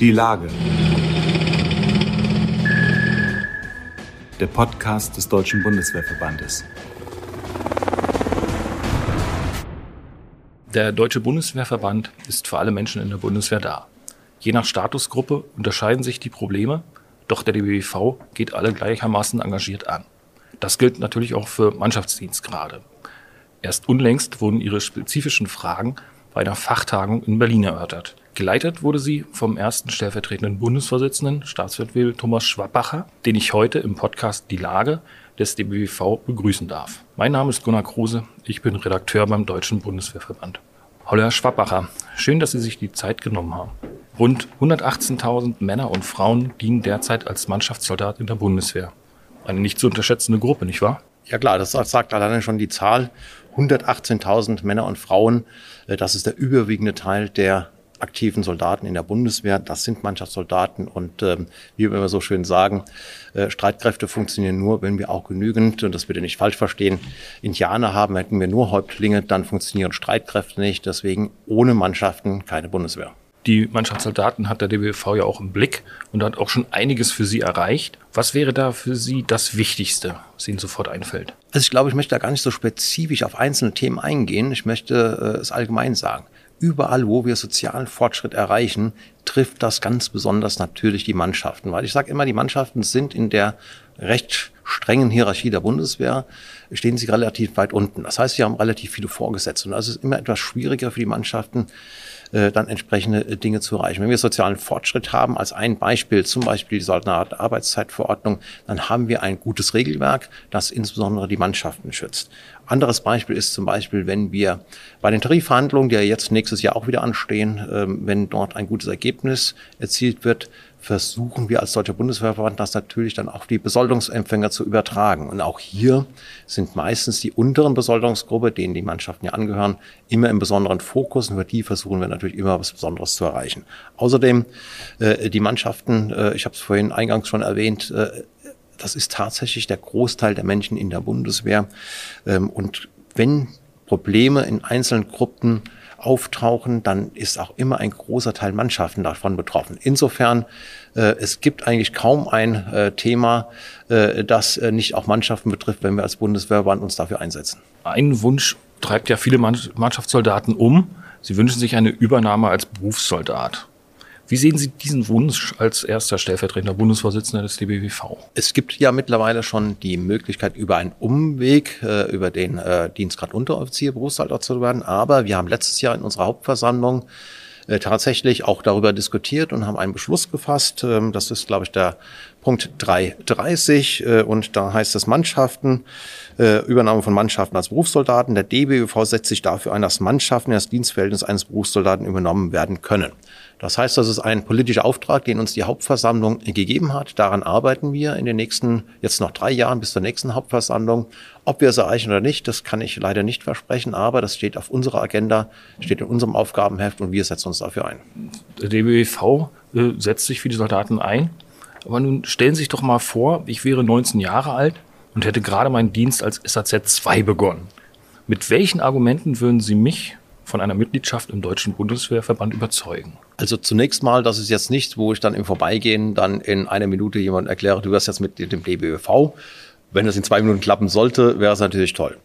Die Lage. Der Podcast des Deutschen Bundeswehrverbandes. Der Deutsche Bundeswehrverband ist für alle Menschen in der Bundeswehr da. Je nach Statusgruppe unterscheiden sich die Probleme, doch der DBWV geht alle gleichermaßen engagiert an. Das gilt natürlich auch für Mannschaftsdienstgrade. Erst unlängst wurden ihre spezifischen Fragen bei einer Fachtagung in Berlin erörtert. Geleitet wurde sie vom ersten stellvertretenden Bundesvorsitzenden, Staatswirt Thomas Schwabbacher, den ich heute im Podcast Die Lage des DBWV begrüßen darf. Mein Name ist Gunnar Kruse, ich bin Redakteur beim Deutschen Bundeswehrverband. Hallo Herr Schwabbacher, schön, dass Sie sich die Zeit genommen haben. Rund 118.000 Männer und Frauen dienen derzeit als Mannschaftssoldat in der Bundeswehr. Eine nicht zu unterschätzende Gruppe, nicht wahr? Ja klar, das sagt alleine schon die Zahl. 118.000 Männer und Frauen, äh, das ist der überwiegende Teil der aktiven Soldaten in der Bundeswehr. Das sind Mannschaftssoldaten und ähm, wie wir immer so schön sagen, äh, Streitkräfte funktionieren nur, wenn wir auch genügend, und das bitte nicht falsch verstehen, Indianer haben. Hätten wir nur Häuptlinge, dann funktionieren Streitkräfte nicht. Deswegen ohne Mannschaften keine Bundeswehr. Die Mannschaftssoldaten hat der DBV ja auch im Blick und hat auch schon einiges für Sie erreicht. Was wäre da für Sie das Wichtigste, was Ihnen sofort einfällt? Also ich glaube, ich möchte da gar nicht so spezifisch auf einzelne Themen eingehen. Ich möchte äh, es allgemein sagen. Überall, wo wir sozialen Fortschritt erreichen, trifft das ganz besonders natürlich die Mannschaften. Weil ich sage immer, die Mannschaften sind in der recht strengen Hierarchie der Bundeswehr, stehen sie relativ weit unten. Das heißt, sie haben relativ viele Vorgesetzte. Und das ist immer etwas schwieriger für die Mannschaften, äh, dann entsprechende äh, Dinge zu erreichen. Wenn wir sozialen Fortschritt haben, als ein Beispiel, zum Beispiel die Soldatenarbeitszeitverordnung, dann haben wir ein gutes Regelwerk, das insbesondere die Mannschaften schützt. Anderes Beispiel ist zum Beispiel, wenn wir bei den Tarifverhandlungen, die ja jetzt nächstes Jahr auch wieder anstehen, ähm, wenn dort ein gutes Ergebnis erzielt wird, versuchen wir als Deutscher Bundeswehrverband das natürlich dann auch die Besoldungsempfänger zu übertragen. Und auch hier sind meistens die unteren Besoldungsgruppe, denen die Mannschaften ja angehören, immer im besonderen Fokus. Und über die versuchen wir natürlich immer was Besonderes zu erreichen. Außerdem äh, die Mannschaften, äh, ich habe es vorhin eingangs schon erwähnt, äh, das ist tatsächlich der Großteil der Menschen in der Bundeswehr. Ähm, und wenn Probleme in einzelnen Gruppen auftauchen, dann ist auch immer ein großer Teil Mannschaften davon betroffen. Insofern, äh, es gibt eigentlich kaum ein äh, Thema, äh, das äh, nicht auch Mannschaften betrifft, wenn wir als Bundeswehrband uns dafür einsetzen. Ein Wunsch treibt ja viele Mannschaftssoldaten um. Sie wünschen sich eine Übernahme als Berufssoldat. Wie sehen Sie diesen Wunsch als erster stellvertretender Bundesvorsitzender des DBWV? Es gibt ja mittlerweile schon die Möglichkeit, über einen Umweg, äh, über den äh, Dienstgrad Unteroffizier Berufssoldat zu werden. Aber wir haben letztes Jahr in unserer Hauptversammlung äh, tatsächlich auch darüber diskutiert und haben einen Beschluss gefasst. Ähm, das ist, glaube ich, der Punkt 330 äh, und da heißt es Mannschaften, äh, Übernahme von Mannschaften als Berufssoldaten. Der DBWV setzt sich dafür ein, dass Mannschaften in das Dienstverhältnis eines Berufssoldaten übernommen werden können. Das heißt, das ist ein politischer Auftrag, den uns die Hauptversammlung gegeben hat. Daran arbeiten wir in den nächsten, jetzt noch drei Jahren bis zur nächsten Hauptversammlung. Ob wir es erreichen oder nicht, das kann ich leider nicht versprechen, aber das steht auf unserer Agenda, steht in unserem Aufgabenheft und wir setzen uns dafür ein. Der DBW äh, setzt sich für die Soldaten ein. Aber nun stellen Sie sich doch mal vor, ich wäre 19 Jahre alt und hätte gerade meinen Dienst als SAZ 2 begonnen. Mit welchen Argumenten würden Sie mich von einer Mitgliedschaft im Deutschen Bundeswehrverband überzeugen? Also zunächst mal, das ist jetzt nichts, wo ich dann im Vorbeigehen dann in einer Minute jemand erkläre, du wirst jetzt mit dem DBÖV. Wenn das in zwei Minuten klappen sollte, wäre es natürlich toll.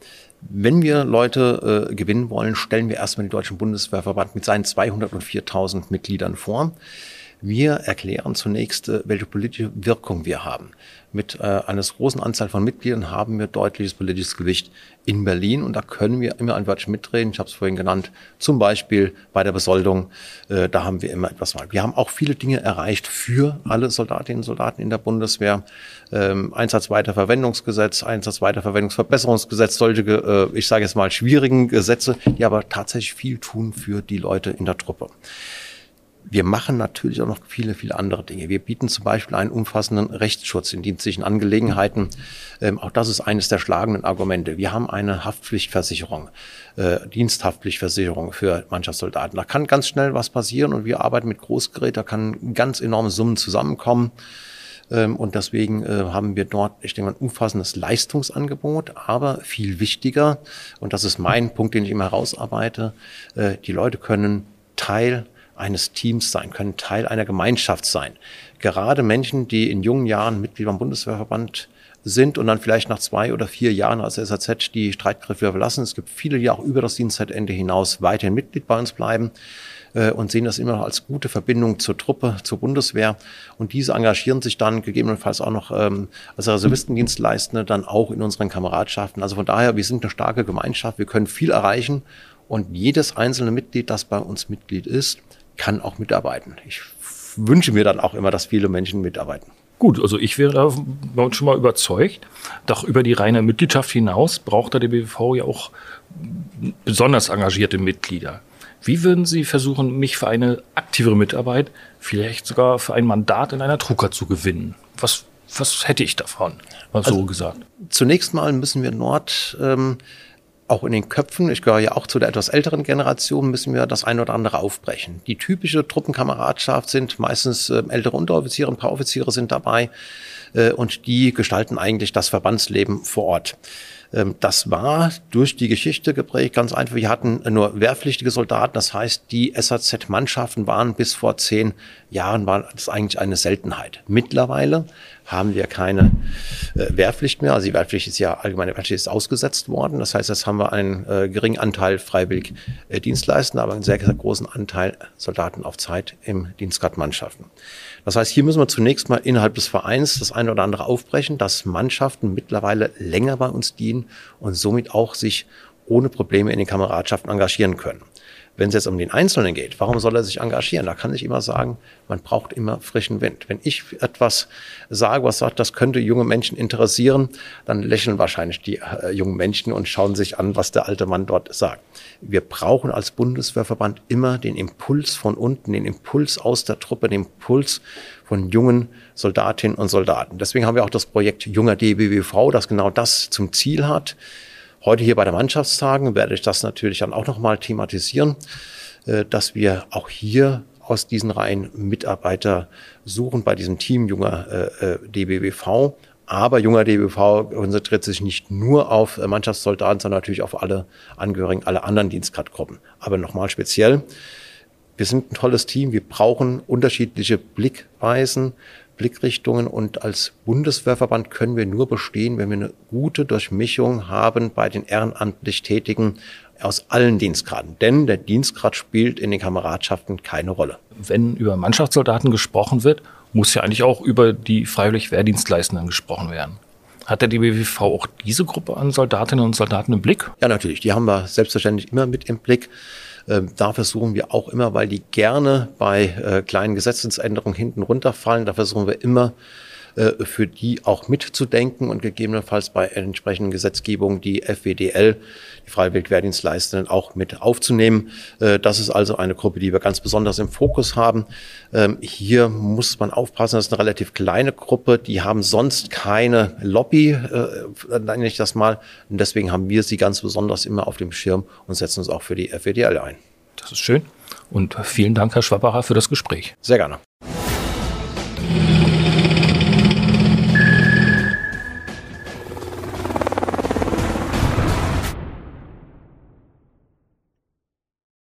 Wenn wir Leute äh, gewinnen wollen, stellen wir erstmal den Deutschen Bundeswehrverband mit seinen 204.000 Mitgliedern vor. Wir erklären zunächst, äh, welche politische Wirkung wir haben. Mit äh, einer großen Anzahl von Mitgliedern haben wir deutliches politisches Gewicht in Berlin und da können wir immer ein Wörtchen mitreden. Ich habe es vorhin genannt, zum Beispiel bei der Besoldung, äh, da haben wir immer etwas mal. Wir haben auch viele Dinge erreicht für alle Soldatinnen und Soldaten in der Bundeswehr. Ähm, Einsatzweiterverwendungsgesetz, Einsatzweiterverwendungsverbesserungsgesetz, solche, äh, ich sage jetzt mal, schwierigen Gesetze, die aber tatsächlich viel tun für die Leute in der Truppe. Wir machen natürlich auch noch viele, viele andere Dinge. Wir bieten zum Beispiel einen umfassenden Rechtsschutz in dienstlichen Angelegenheiten. Ähm, auch das ist eines der schlagenden Argumente. Wir haben eine Haftpflichtversicherung, äh, Diensthaftpflichtversicherung für Mannschaftssoldaten. Da kann ganz schnell was passieren und wir arbeiten mit Großgerät, da kann ganz enorme Summen zusammenkommen. Ähm, und deswegen äh, haben wir dort, ich denke ein umfassendes Leistungsangebot, aber viel wichtiger, und das ist mein Punkt, den ich immer herausarbeite, äh, die Leute können Teil eines Teams sein, können Teil einer Gemeinschaft sein. Gerade Menschen, die in jungen Jahren Mitglied beim Bundeswehrverband sind und dann vielleicht nach zwei oder vier Jahren als SAZ die Streitkräfte verlassen. Es gibt viele, die auch über das Dienstzeitende hinaus weiterhin Mitglied bei uns bleiben äh, und sehen das immer noch als gute Verbindung zur Truppe, zur Bundeswehr. Und diese engagieren sich dann gegebenenfalls auch noch ähm, als Reservistendienstleistende dann auch in unseren Kameradschaften. Also von daher, wir sind eine starke Gemeinschaft, wir können viel erreichen und jedes einzelne Mitglied, das bei uns Mitglied ist, kann auch mitarbeiten. Ich wünsche mir dann auch immer, dass viele Menschen mitarbeiten. Gut, also ich wäre da schon mal überzeugt. Doch über die reine Mitgliedschaft hinaus braucht der DBV ja auch besonders engagierte Mitglieder. Wie würden Sie versuchen, mich für eine aktivere Mitarbeit, vielleicht sogar für ein Mandat in einer Trucker zu gewinnen? Was, was hätte ich davon? Mal also, so gesagt. Zunächst mal müssen wir Nord ähm, auch in den Köpfen, ich gehöre ja auch zu der etwas älteren Generation, müssen wir das eine oder andere aufbrechen. Die typische Truppenkameradschaft sind meistens äh, ältere Unteroffiziere, ein paar Offiziere sind dabei äh, und die gestalten eigentlich das Verbandsleben vor Ort. Ähm, das war durch die Geschichte geprägt, ganz einfach. Wir hatten nur wehrpflichtige Soldaten, das heißt, die SAZ-Mannschaften waren bis vor zehn Jahren war das eigentlich eine Seltenheit. Mittlerweile haben wir keine äh, Wehrpflicht mehr. Also die Wehrpflicht ist ja allgemeine Wehrpflicht ist ausgesetzt worden. Das heißt, jetzt haben wir einen äh, geringen Anteil freiwillig äh, Dienstleistende, aber einen sehr, sehr großen Anteil Soldaten auf Zeit im Dienstgradmannschaften. Das heißt, hier müssen wir zunächst mal innerhalb des Vereins das eine oder andere aufbrechen, dass Mannschaften mittlerweile länger bei uns dienen und somit auch sich ohne Probleme in den Kameradschaften engagieren können. Wenn es jetzt um den Einzelnen geht, warum soll er sich engagieren? Da kann ich immer sagen, man braucht immer frischen Wind. Wenn ich etwas sage, was sagt, das könnte junge Menschen interessieren, dann lächeln wahrscheinlich die äh, jungen Menschen und schauen sich an, was der alte Mann dort sagt. Wir brauchen als Bundeswehrverband immer den Impuls von unten, den Impuls aus der Truppe, den Impuls von jungen Soldatinnen und Soldaten. Deswegen haben wir auch das Projekt Junger DBWV, das genau das zum Ziel hat Heute hier bei der Mannschaftstagen werde ich das natürlich dann auch nochmal thematisieren, äh, dass wir auch hier aus diesen Reihen Mitarbeiter suchen bei diesem Team junger äh, äh, DBWV. Aber junger DBW konzentriert sich nicht nur auf Mannschaftssoldaten, sondern natürlich auf alle Angehörigen aller anderen Dienstgradgruppen. Aber nochmal speziell, wir sind ein tolles Team, wir brauchen unterschiedliche Blickweisen, Blickrichtungen und als Bundeswehrverband können wir nur bestehen, wenn wir eine gute Durchmischung haben bei den ehrenamtlich Tätigen aus allen Dienstgraden. Denn der Dienstgrad spielt in den Kameradschaften keine Rolle. Wenn über Mannschaftssoldaten gesprochen wird, muss ja eigentlich auch über die freiwillig Wehrdienstleistenden gesprochen werden. Hat der DBWV auch diese Gruppe an Soldatinnen und Soldaten im Blick? Ja, natürlich. Die haben wir selbstverständlich immer mit im Blick. Ähm, da versuchen wir auch immer, weil die gerne bei äh, kleinen Gesetzesänderungen hinten runterfallen, da versuchen wir immer, für die auch mitzudenken und gegebenenfalls bei entsprechenden Gesetzgebungen die FWDL, die Freiwillig-Wehrdienstleistenden, auch mit aufzunehmen. Äh, das ist also eine Gruppe, die wir ganz besonders im Fokus haben. Ähm, hier muss man aufpassen, das ist eine relativ kleine Gruppe, die haben sonst keine Lobby, nenne ich das mal. Und deswegen haben wir sie ganz besonders immer auf dem Schirm und setzen uns auch für die FWDL ein. Das ist schön. Und vielen Dank, Herr Schwappacher, für das Gespräch. Sehr gerne.